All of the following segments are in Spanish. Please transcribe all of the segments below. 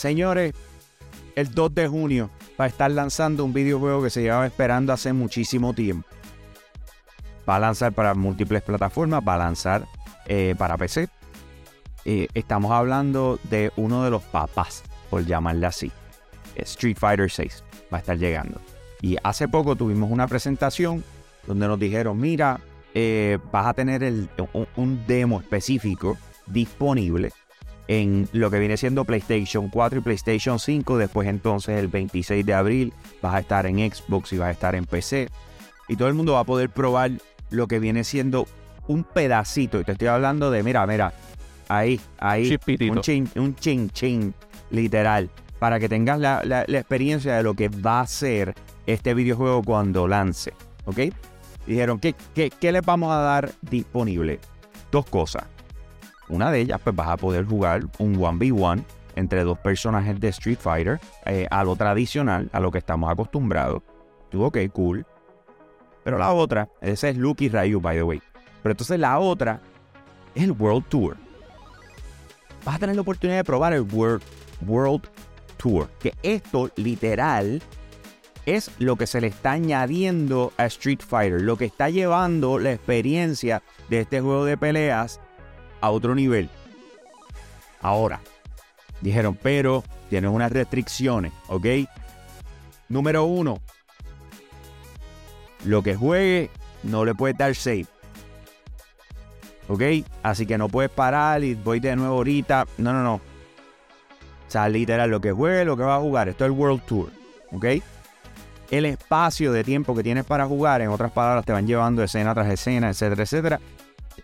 Señores, el 2 de junio va a estar lanzando un videojuego que se llevaba esperando hace muchísimo tiempo. Va a lanzar para múltiples plataformas, va a lanzar eh, para PC. Eh, estamos hablando de uno de los papás, por llamarle así. Street Fighter 6 va a estar llegando. Y hace poco tuvimos una presentación donde nos dijeron, mira, eh, vas a tener un, demo específico disponible en lo que viene siendo PlayStation 4 y PlayStation 5. Después entonces el 26 de abril vas a estar en Xbox y vas a estar en PC. Y todo el mundo va a poder probar lo que viene siendo un pedacito. Y te estoy hablando de, mira, mira, ahí, ahí, un chin, un chin, chin, literal. Para que tengas la, la experiencia de lo que va a ser este videojuego cuando lance. ¿Ok? Dijeron, ¿qué, qué, les vamos a dar disponible? Dos cosas. Una de ellas, pues vas a poder jugar un 1v1 entre dos personajes de Street Fighter eh, a lo tradicional, a lo que estamos acostumbrados. Ok, cool. Pero la otra, ese es Luke y Ryu, by the way. Pero entonces la otra es el World Tour. Vas a tener la oportunidad de probar el World, World Tour. Que esto literal es lo que se le está añadiendo a Street Fighter, lo que está llevando la experiencia de este juego de peleas a otro nivel. Ahora, dijeron, pero tienes unas restricciones, ¿ok? Número uno, lo que juegue no le puedes dar save. ¿Ok? Así que no puedes parar y voy de nuevo ahorita. No, no, no. O sea, literal, lo que juegue, lo que va a jugar. Esto es el World Tour. ¿Ok? el espacio de tiempo que tienes para jugar, en otras palabras, te van llevando escena tras escena, etcétera, etcétera,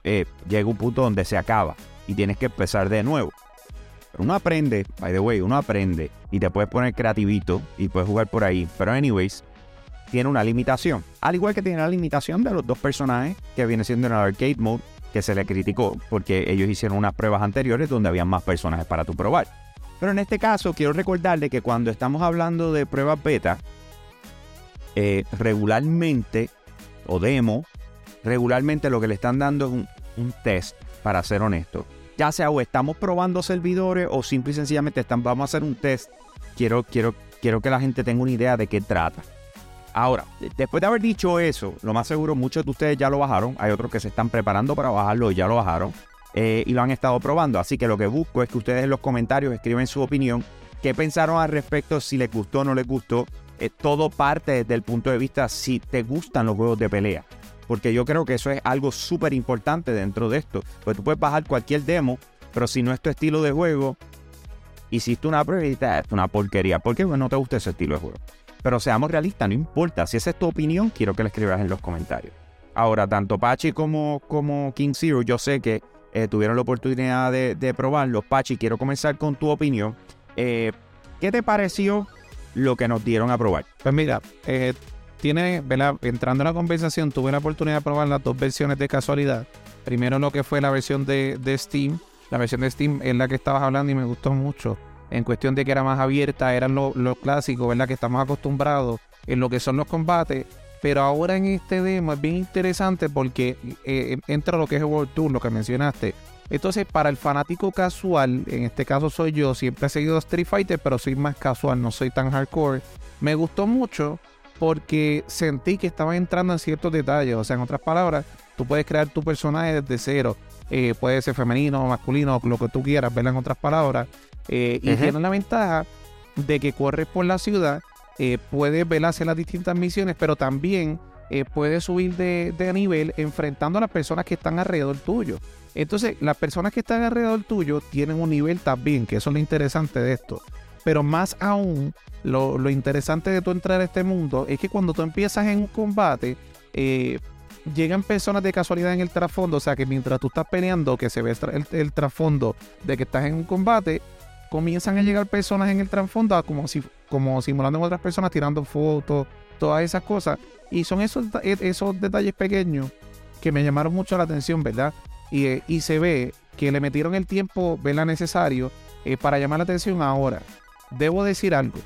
eh, llega un punto donde se acaba y tienes que empezar de nuevo. Pero uno aprende, by the way, uno aprende y te puedes poner creativito y puedes jugar por ahí. Pero, anyways, tiene una limitación. Al igual que tiene la limitación de los dos personajes que viene siendo en el arcade mode, que se le criticó porque ellos hicieron unas pruebas anteriores donde había más personajes para tu probar. Pero en este caso, quiero recordarle que cuando estamos hablando de pruebas beta, eh, regularmente, o demo, regularmente lo que le están dando es un, test, para ser honesto. Ya sea o estamos probando servidores o simple y sencillamente están, vamos a hacer un test. Quiero, quiero, quiero que la gente tenga una idea de qué trata. Ahora, después de haber dicho eso, lo más seguro muchos de ustedes ya lo bajaron. Hay otros que se están preparando para bajarlo y ya lo bajaron. Eh, y lo han estado probando. Así que lo que busco es que ustedes en los comentarios escriben su opinión. ¿Qué pensaron al respecto? Si les gustó o no les gustó. Eh, todo parte desde el punto de vista si te gustan los juegos de pelea. Porque yo creo que eso es algo súper importante dentro de esto. Pues tú puedes bajar cualquier demo, pero si no es tu estilo de juego, hiciste una prueba y es una porquería. ¿Por qué no te gusta ese estilo de juego? Pero seamos realistas, no importa. Si esa es tu opinión, quiero que la escribas en los comentarios. Ahora, tanto Pachi como, como King Zero, yo sé que eh, tuvieron la oportunidad de, de, probarlo. Pachi, quiero comenzar con tu opinión. Eh, ¿Qué te pareció lo que nos dieron a probar. Pues mira, eh, tiene, entrando en la conversación, tuve la oportunidad de probar las dos versiones de casualidad. Primero lo que fue la versión de, Steam. La versión de Steam es la que estabas hablando y me gustó mucho. En cuestión de que era más abierta, eran los lo clásicos, ¿verdad? Que estamos acostumbrados en lo que son los combates. Pero ahora en este demo es bien interesante porque eh, entra lo que es el World Tour, lo que mencionaste. Entonces, para el fanático casual, en este caso soy yo, siempre he seguido Street Fighter, pero soy más casual, no soy tan hardcore. Me gustó mucho porque sentí que estaba entrando en ciertos detalles. O sea, en otras palabras, tú puedes crear tu personaje desde cero. Eh, puede ser femenino, masculino, lo que tú quieras, ¿verdad? En otras palabras. Eh, y tiene la ventaja de que corres por la ciudad, eh, puedes ver hacer las distintas misiones, pero también puedes subir de, de, nivel enfrentando a las personas que están alrededor tuyo. Entonces, las personas que están alrededor tuyo tienen un nivel también, que eso es lo interesante de esto. Pero más aún, lo, interesante de tú entrar a este mundo es que cuando tú empiezas en un combate, eh, llegan personas de casualidad en el trasfondo. O sea que mientras tú estás peleando, que se ve el, trasfondo de que estás en un combate, comienzan a llegar personas en el trasfondo como si como simulando otras personas, tirando fotos, todas esas cosas. Y son esos, e, esos detalles pequeños que me llamaron mucho la atención, ¿verdad? Y, eh, y se ve que le metieron el tiempo, ¿verdad? Necesario eh, para llamar la atención ahora. Debo decir algo.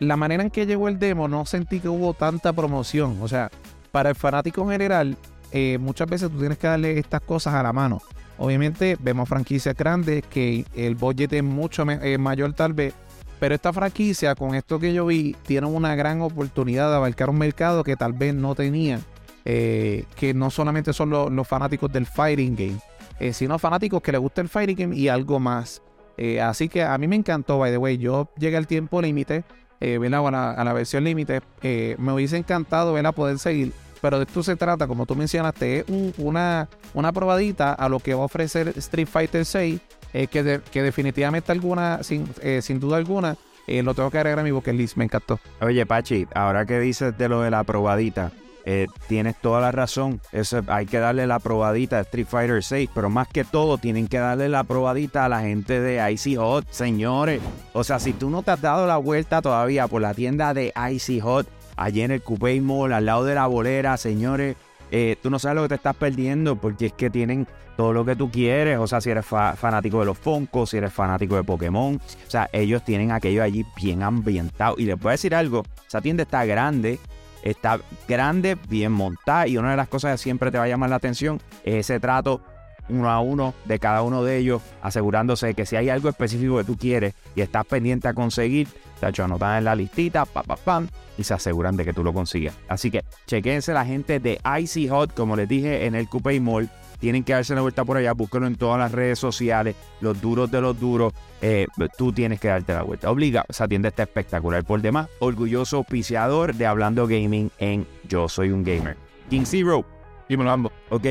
La manera en que llegó el demo no sentí que hubo tanta promoción. O sea, para el fanático en general, eh, muchas veces tú tienes que darle estas cosas a la mano. Obviamente vemos franquicias grandes que el budget es mucho eh, mayor tal vez, pero esta franquicia con esto que yo vi tiene una gran oportunidad de abarcar un mercado que tal vez no tenía, eh, que no solamente son lo- los fanáticos del fighting game, sino fanáticos que les gusta el fighting game y algo más. Eh, así que a mí me encantó, by the way, yo llegué al tiempo límite, eh, a la, a la versión límite, eh, me hubiese encantado ¿verdad? poder seguir, pero de esto se trata, como tú mencionaste, es un- una, una probadita a lo que va a ofrecer Street Fighter 6, eh, que, de- que definitivamente alguna, sin, eh, sin duda alguna, lo tengo que agregar a mi bucket list, me encantó. Oye, Pachi, ahora que dices de lo de la probadita, eh, tienes toda la razón. Eso, hay que darle la probadita a Street Fighter 6, pero más que todo tienen que darle la probadita a la gente de Icy Hot, señores. O sea, si tú no te has dado la vuelta todavía por la tienda de Icy Hot, allí en el Coupé Mall, al lado de la bolera, señores, eh, tú no sabes lo que te estás perdiendo porque es que tienen todo lo que tú quieres. O sea, si eres fa- fanático de los Funkos, si eres fanático de Pokémon, o sea, ellos tienen aquello allí bien ambientado. Y les voy a decir algo, esa tienda está grande, está grande, bien montada. Y una de las cosas que siempre te va a llamar la atención es ese trato uno a uno de cada uno de ellos, asegurándose de que si hay algo específico que tú quieres y estás pendiente a conseguir, te hecho anotan en la listita, pa, pa, pam, y se aseguran de que tú lo consigas. Así que chequense la gente de Icy Hot, como les dije en el Coupé Mall. Tienen que darse la vuelta por allá, búsquenlo en todas las redes sociales, los duros de los duros. eh, tú tienes que darte la vuelta. Obliga, esa tienda está espectacular. Por demás, orgulloso auspiciador de Hablando Gaming en Yo Soy un Gamer. King Zero, Dímelo ambos. ok,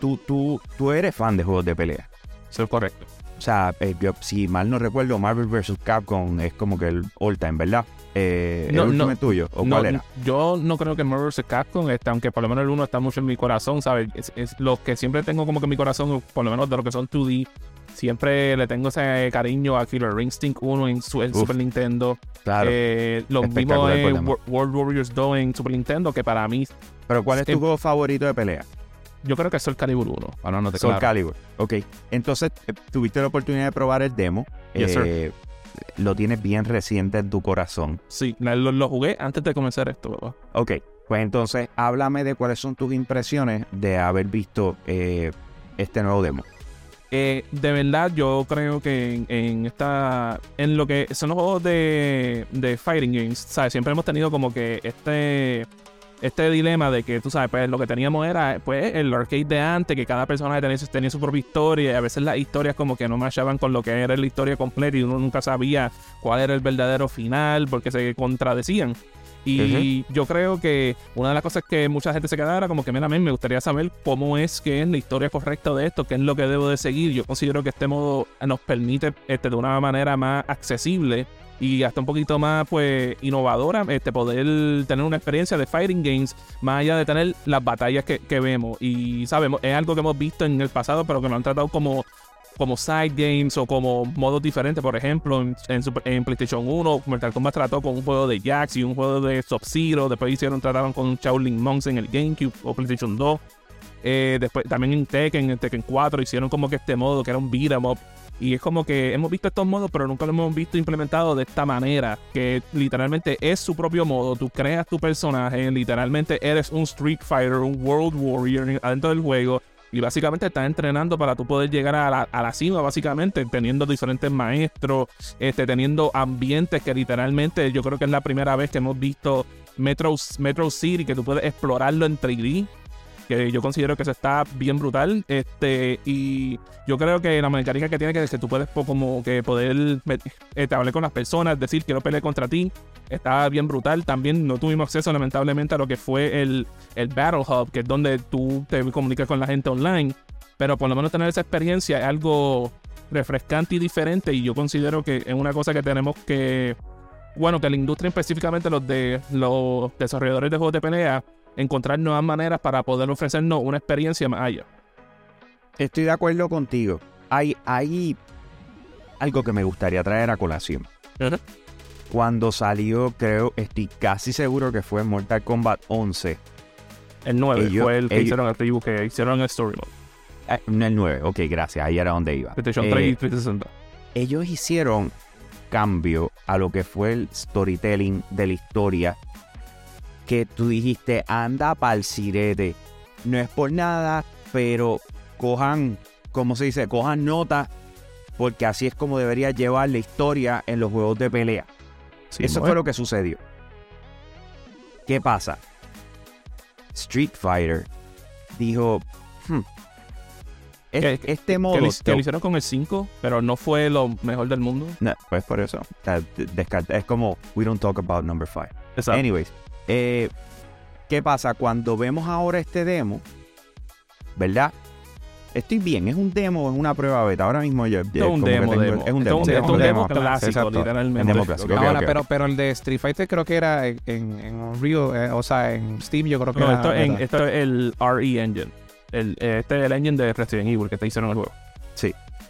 tú, tú, tú eres fan de juegos de pelea. Eso es correcto. O sea, eh, yo, si mal no recuerdo, Marvel vs. Capcom es como que el all time, ¿verdad? Eh, No, ¿El último no. es tuyo? ¿O No, cuál era? Yo no creo que Marvel vs. Capcom, este, aunque por lo menos el 1 está mucho en mi corazón, ¿sabes? Es, es lo que siempre tengo como que en mi corazón, por lo menos de lo que son 2D, siempre le tengo ese cariño a Killer Instinct 1 en, su- en Uf, Super Nintendo. Claro. Eh, lo mismo en World Warriors 2 en Super Nintendo, que para mí, Pero ¿cuál es tu juego favorito de pelea? yo creo que es el Calibur 1. Ahora no te Soul claro. Calibur. Ok. Entonces, eh, tuviste la oportunidad de probar el demo. Yes, Eh, Lo tienes bien reciente en tu corazón. Sí, lo, lo jugué antes de comenzar esto, papá. Ok. Pues entonces, háblame de cuáles son tus impresiones de haber visto eh, este nuevo demo. Eh, de verdad, yo creo que en, en esta. En lo que son los juegos de, de Fighting Games, ¿sabes? Siempre hemos tenido como que este. Este dilema de que, tú sabes, pues lo que teníamos era pues el arcade de antes, que cada personaje tenía, su- tenía su propia historia, y a veces las historias como que no machaban con lo que era la historia completa y uno nunca sabía cuál era el verdadero final, porque se contradecían. Y yo creo que una de las cosas que mucha gente se quedaba era como que, mira, men, me gustaría saber cómo es que es la historia correcta de esto, qué es lo que debo de seguir. Yo considero que este modo nos permite este, de una manera más accesible y hasta un poquito más pues innovadora este poder tener una experiencia de fighting games más allá de tener las batallas que, que vemos y sabemos es algo que hemos visto en el pasado pero que lo han tratado como como side games o como modos diferentes. Por ejemplo, en, en en PlayStation 1, Mortal Kombat trató con un juego de Jax y un juego de Sub-Zero. Después hicieron, trataban con Shaolin Monks en el GameCube o PlayStation 2. Eh, después también en Tekken, en Tekken 4, hicieron como que este modo que era un beat 'em. Y es como que hemos visto estos modos, pero nunca lo hemos visto implementado de esta manera. Que literalmente es su propio modo. Tú creas tu personaje, literalmente eres un Street Fighter, un World Warrior adentro del juego. Y básicamente estás entrenando para tú poder llegar a la, a la cima, básicamente, teniendo diferentes maestros, este, teniendo ambientes que literalmente yo creo que es la primera vez que hemos visto Metro, Metro City, que tú puedes explorarlo en 3D. Que yo considero que eso está bien brutal. Este, y yo creo que la mecánica que tiene que que tú puedes como que poder este, hablar con las personas, decir quiero pelear contra ti. Está bien brutal. También no tuvimos acceso, lamentablemente, a lo que fue el, el Battle Hub, que es donde tú te comunicas con la gente online. Pero por lo menos tener esa experiencia es algo refrescante y diferente. Y yo considero que es una cosa que tenemos que. Bueno, que la industria, específicamente los de los desarrolladores de juegos de pelea, encontrar nuevas maneras para poder ofrecernos una experiencia más allá. Estoy de acuerdo contigo. Hay, hay algo que me gustaría traer a colación. Cuando salió, creo, estoy casi seguro que fue Mortal Kombat 11. El 9 Ellos- fue el que ellos- hicieron el reboot, que hicieron el Story Mode. Eh, no, el 9, ok, gracias, ahí era donde iba. PlayStation Eh, 3 y 360. ellos hicieron cambio a lo que fue el storytelling de la historia que tú dijiste, anda pa'l sirete. No es por nada, pero cojan como se dice, cojan nota, porque así es como debería llevar la historia en los juegos de pelea. Sí, Eso fue lo que sucedió. ¿Qué pasa? Street Fighter dijo, "Hmm, es- ¿Qué- este modo... que lo hicieron con el 5, pero no fue lo mejor del mundo. No, pues por eso. Descarta- es como, we don't talk about number five. Exacto. Anyways, eh, ¿qué pasa? Cuando vemos ahora este demo, ¿verdad? Estoy bien, es un demo, es una prueba beta. Ahora mismo yo. Es un demo, demo. Es un demo. es Sí, un, es un demo clásico, literalmente. Un demo clásico. Ok. Ok, Ahora, ok. pero, pero el de Street Fighter creo que era en, en Unreal, eh, o sea, en Steam yo creo que No, era. esto, en, beta. esto es el RE Engine. El, eh, este es el engine de Resident Evil que te hicieron el juego.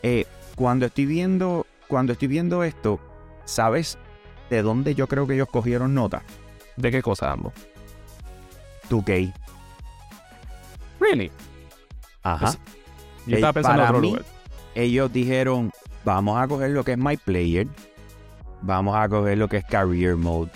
Eh, cuando estoy viendo, cuando estoy viendo esto, ¿sabes de dónde yo creo que ellos cogieron nota? ¿De qué cosa ambos? 2K. Really? Ajá. Pues, Yo estaba pensando en para otro mí, lugar. ellos dijeron, vamos a coger lo que es My Player, vamos a coger lo que es Career Mode,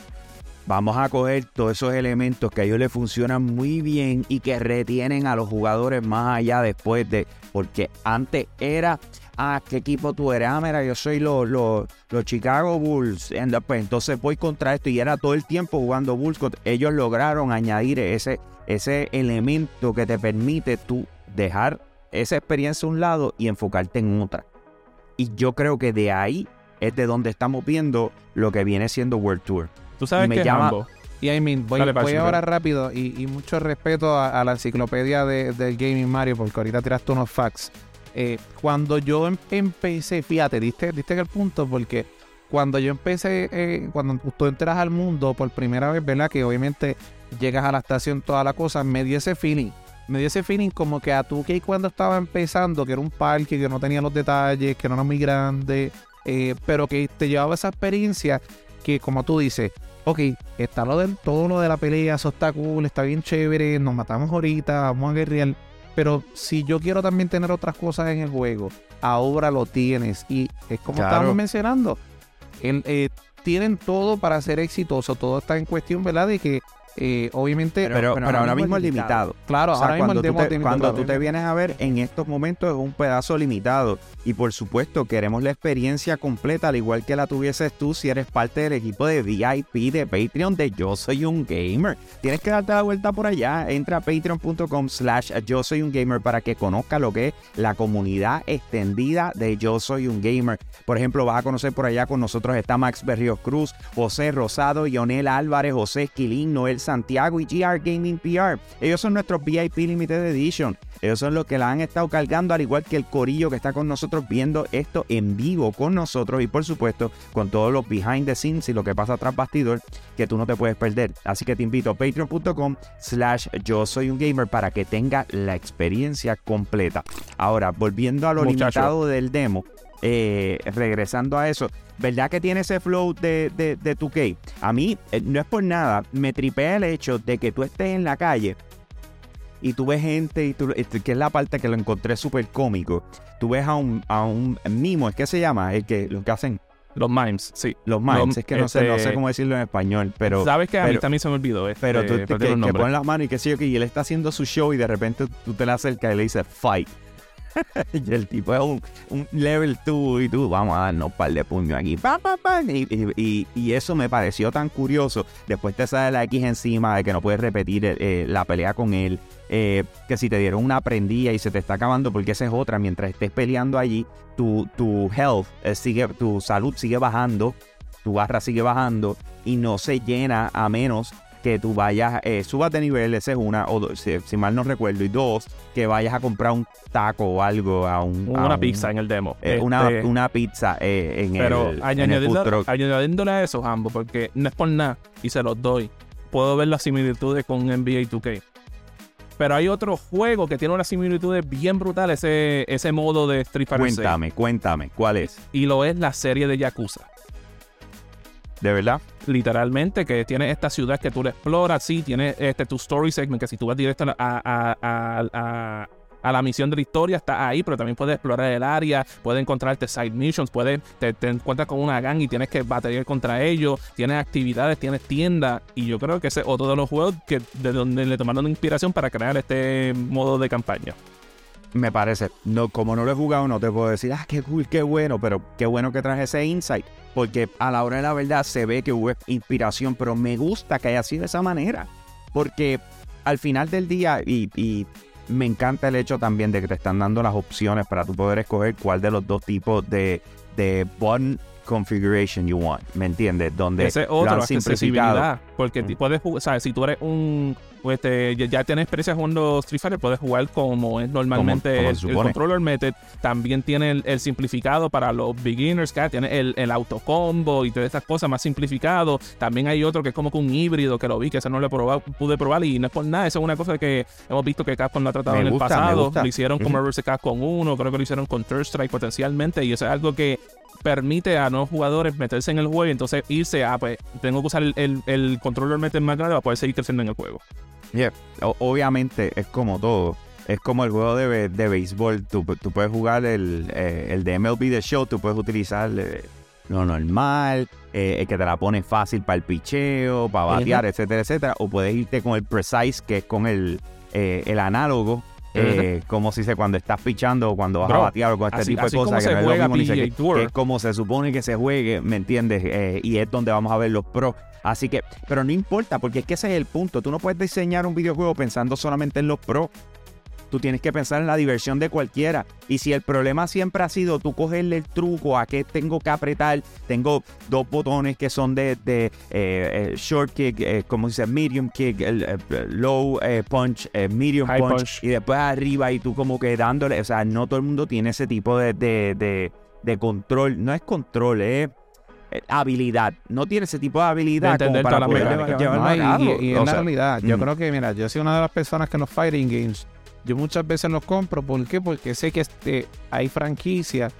vamos a coger todos esos elementos que a ellos les funcionan muy bien y que retienen a los jugadores más allá después de, porque antes era, ah, ¿qué equipo tú eres? Ah, mira, yo soy los los- los Chicago Bulls, pues, entonces voy contra esto y era todo el tiempo jugando Bulls, ellos lograron añadir ese, ese elemento que te permite tú dejar esa experiencia a un lado y enfocarte en otra. Y yo creo que de ahí es de donde estamos viendo lo que viene siendo World Tour. Tú sabes me que llama- Rambo, Y I mean, voy, voy ahora rápido y, y mucho respeto a, a la enciclopedia de- del Gaming Mario, porque ahorita tiraste unos facts. Eh, cuando yo em- empecé, fíjate, diste, diste que el punto, porque cuando yo empecé, eh, cuando tú entras al mundo por primera vez, ¿verdad? Que obviamente llegas a la estación, toda la cosa, me dio ese feeling. Me dio ese feeling como que a tu que cuando estaba empezando, que era un parque, que no tenía los detalles, que no era muy grande, eh, pero que te llevaba esa experiencia que, como tú dices, ok, está lo del, todo lo de la pelea, eso está cool, está bien chévere, nos matamos ahorita, vamos a guerrear. Pero si yo quiero también tener otras cosas en el juego, ahora lo tienes. Y es como Claro. estábamos mencionando, el, eh, tienen todo para ser exitoso, todo está en cuestión, ¿verdad? De que eh, obviamente... Pero, pero ahora mismo es limitado. Claro, O sea, ahora mismo cuando, el tú demo te, cuando tú te vienes a ver, en estos momentos es un pedazo limitado. Y por supuesto, queremos la experiencia completa, al igual que la tuvieses tú si eres parte del equipo de VIP de Patreon de Yo Soy Un Gamer. Tienes que darte la vuelta por allá. Entra a patreon.com slash Yo Soy Un Gamer para que conozca lo que es la comunidad extendida de Yo Soy Un Gamer. Por ejemplo, vas a conocer por allá con nosotros está Max Berrios Cruz, José Rosado, Ionel Álvarez, José Esquilín, Noel Santiago y GR Gaming PR. Ellos son nuestros VIP Limited Edition. Ellos son los que la han estado cargando, al igual que el corillo que está con nosotros viendo esto en vivo con nosotros y por supuesto con todos los behind the scenes y lo que pasa tras bastidor que tú no te puedes perder. Así que te invito a patreon.com slash yo soy un gamer para que tenga la experiencia completa. Ahora, volviendo a lo Muchacho. limitado del demo, eh, regresando a eso, ¿verdad que tiene ese flow de, de, de 2K? A mí, eh, no es por nada, me tripea el hecho de que tú estés en la calle y tú ves gente, y tú, que es la parte que lo encontré súper cómico. Tú ves a un, a un mimo, ¿es que se llama? El que, los que hacen Los mimes, sí. los mimes. Los- es que no, sé, no este- sé cómo decirlo en español, pero... Sabes que a mí también se me olvidó. Este, Pero tú te, que, que ponen las manos y qué sé yo, que y él está haciendo su show y de repente tú te le acercas y le dices fight. y el tipo es un, level 2 y tú, vamos a darnos un par de puños aquí. Pa, pa, pa. Y, y- y- eso me pareció tan curioso. Después te sale la X encima de que no puedes repetir eh, la pelea con él. Eh, que si te dieron una prendida y se te está acabando, porque esa es otra. Mientras estés peleando allí, tu, tu health eh, sigue, tu salud sigue bajando, tu barra sigue bajando y no se llena a menos que tú vayas, eh, subas de nivel, esa es una, o dos, si, si mal no recuerdo, y dos, que vayas a comprar un taco o algo a un... a Una un- pizza en el demo. eh, una, Este, una pizza eh, en, Pero el, en el food añadiéndole, truck. añadiéndole a eso, ambos, porque no es por nada y se los doy. Puedo ver las similitudes con NBA 2K. Pero hay otro juego que tiene unas similitudes bien brutales, ese, ese modo de Street Fighter 6. Cuéntame, cuéntame, ¿cuál es? Y lo es la serie de Yakuza. ¿De verdad? Literalmente, que tiene esta ciudad que tú la exploras, sí, tiene este tu story segment, que si tú vas directo a, a- la misión de la historia, está ahí, pero también puedes explorar el área, puedes encontrarte side missions, puedes, te, te encuentras con una gang y tienes que batallar contra ellos, tienes actividades, tienes tiendas, y yo creo que ese es otro de los juegos que de donde le tomaron inspiración para crear este modo de campaña. Me parece, no, como no lo he jugado, no te puedo decir, ah, qué cool, qué bueno, pero qué bueno que traje ese insight, porque a la hora de la verdad se ve que hubo inspiración, pero me gusta que haya sido de esa manera, porque al final del día, y, y me encanta el hecho también de que te están dando las opciones para tú poder escoger cuál de los dos tipos de, de button configuration you want, ¿me entiendes? Donde Ese lo otro, han accesibilidad. Porque Mm. puedes jugar, ¿sabes? Si tú eres un. este, ya, tienes experiencia jugando Street Fighter, puedes jugar como es normalmente Como- como el, controller method. También tiene el, el simplificado para los beginners, que tiene el, el autocombo y todas estas cosas más simplificado. También hay otro que es como que un híbrido que lo vi, que ese no lo he probado, pude probar y no es por nada. Eso es una cosa que hemos visto que Capcom lo ha tratado Me en el gusta, pasado. Lo hicieron con. Marvel vs. Capcom 1, creo que lo hicieron con Third Strike potencialmente. Y eso es algo que permite a nuevos jugadores meterse en el juego y entonces irse a, pues, tengo que usar el, el, el method más grande para poder seguir creciendo en el juego. Yeah. O- obviamente es como todo. Es como el juego de, be- de béisbol. Tú, tú puedes jugar el, eh, el de MLB The Show, tú puedes utilizar eh, lo normal, eh, el que te la pone fácil para el picheo, para batear, etcétera, etcétera. O puedes irte con el Precise, que es con el, eh, el análogo. Eh, como si se cuando estás pichando o cuando vas a batear o con este así- tipo de como cosas que no lo mismo que es como se supone que se juegue, ¿me entiendes? Eh, y es donde vamos a ver los pros. Así que, pero no importa, porque es que ese es el punto. Tú no puedes diseñar un videojuego pensando solamente en los pros. Tú tienes que pensar en la diversión de cualquiera. Y si el problema siempre ha sido tú cogerle el truco a qué tengo que apretar, tengo dos botones que son de, de, eh, eh, short kick, eh, como dice, medium kick, eh, low punch, medium punch, punch. y después arriba y tú como que dándole, o sea, no todo el mundo tiene ese tipo de, de, de- de control. No es control, es habilidad. No tiene ese tipo de habilidad De como para poder llevarlo No, a y, cabo. sea, realidad. Yo mm. creo que, mira, yo soy una de las personas que en los fighting games, yo muchas veces los compro. ¿Por qué? Porque sé que este, hay franquicias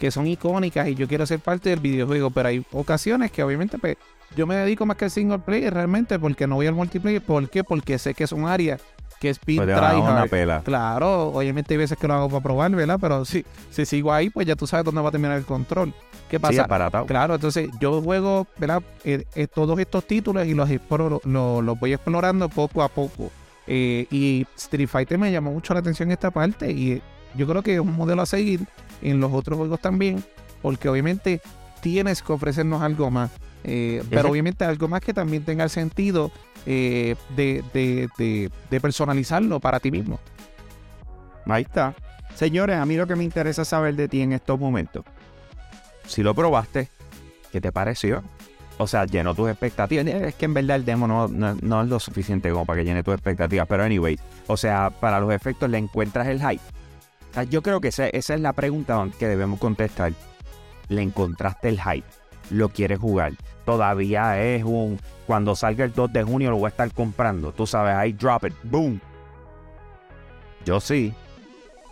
que son icónicas y yo quiero ser parte del videojuego, pero hay ocasiones que obviamente pues, yo me dedico más que al single player realmente porque no voy al multiplayer. ¿Por qué? Porque sé que es un área que es bien Pues una pela. Claro, obviamente hay veces que lo hago para probar, ¿verdad? Pero si, si sigo ahí, pues ya tú sabes dónde va a terminar el control. ¿Qué Sí, pasa? aparatado. Claro, entonces yo juego, ¿verdad? Eh, eh, todos estos títulos y los, exploro- lo- los voy explorando poco a poco. Eh, y Street Fighter me llamó mucho la atención esta parte y yo creo que es un modelo a seguir en los otros juegos también, porque obviamente tienes que ofrecernos algo más. Eh, pero obviamente algo más que también tenga el sentido eh, de, de- de- de personalizarlo para ti mismo. Ahí está. Señores, a mí lo que me interesa saber de ti en estos momentos, si lo probaste, ¿qué te pareció? O sea, llenó tus expectativas. Es que en verdad el demo no, no- no es lo suficiente como para que llene tus expectativas. Pero anyway, o sea, para los efectos le encuentras el hype. O sea, yo creo que esa, esa es la pregunta que debemos contestar. Le encontraste el hype. Lo quieres jugar. Todavía es un... Cuando salga el 2 de junio lo voy a estar comprando. Tú sabes, ahí drop it. Boom. Yo sí.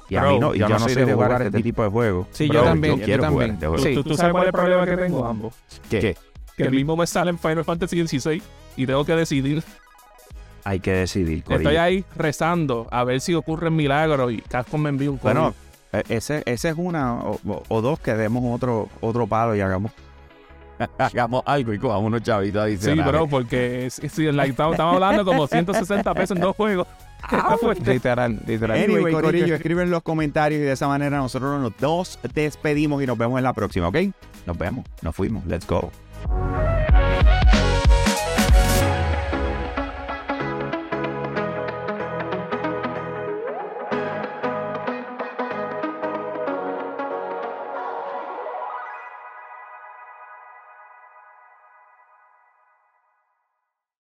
Y a mí no, y yo yo no soy sé de jugar jugar este este tipo de juegos. Sí, Bro, yo también, yo quiero jugar también. este juego. Sí. ¿Tú, tú sabes cuál es el problema que tengo ambos? ¿Qué? Que el mismo me sale en Final Fantasy XVI y tengo que decidir. Hay que decidir, Estoy Corillo. ahí rezando a ver si ocurre un milagro y Capcom me envía un código. Bueno, ese, ese es una o, dos que demos otro, otro palo y hagamos hagamos algo y cojamos unos chavitos sí, adicionales. bro, porque like, estamos, estamos hablando como 160 pesos en dos juegos. Está fuerte. Literal, literal. Anyway, Anyway, Corillo, escribe en los comentarios y de esa manera nosotros nos dos despedimos y nos vemos en la próxima, ¿ok? Nos vemos, nos fuimos, let's go. Bye.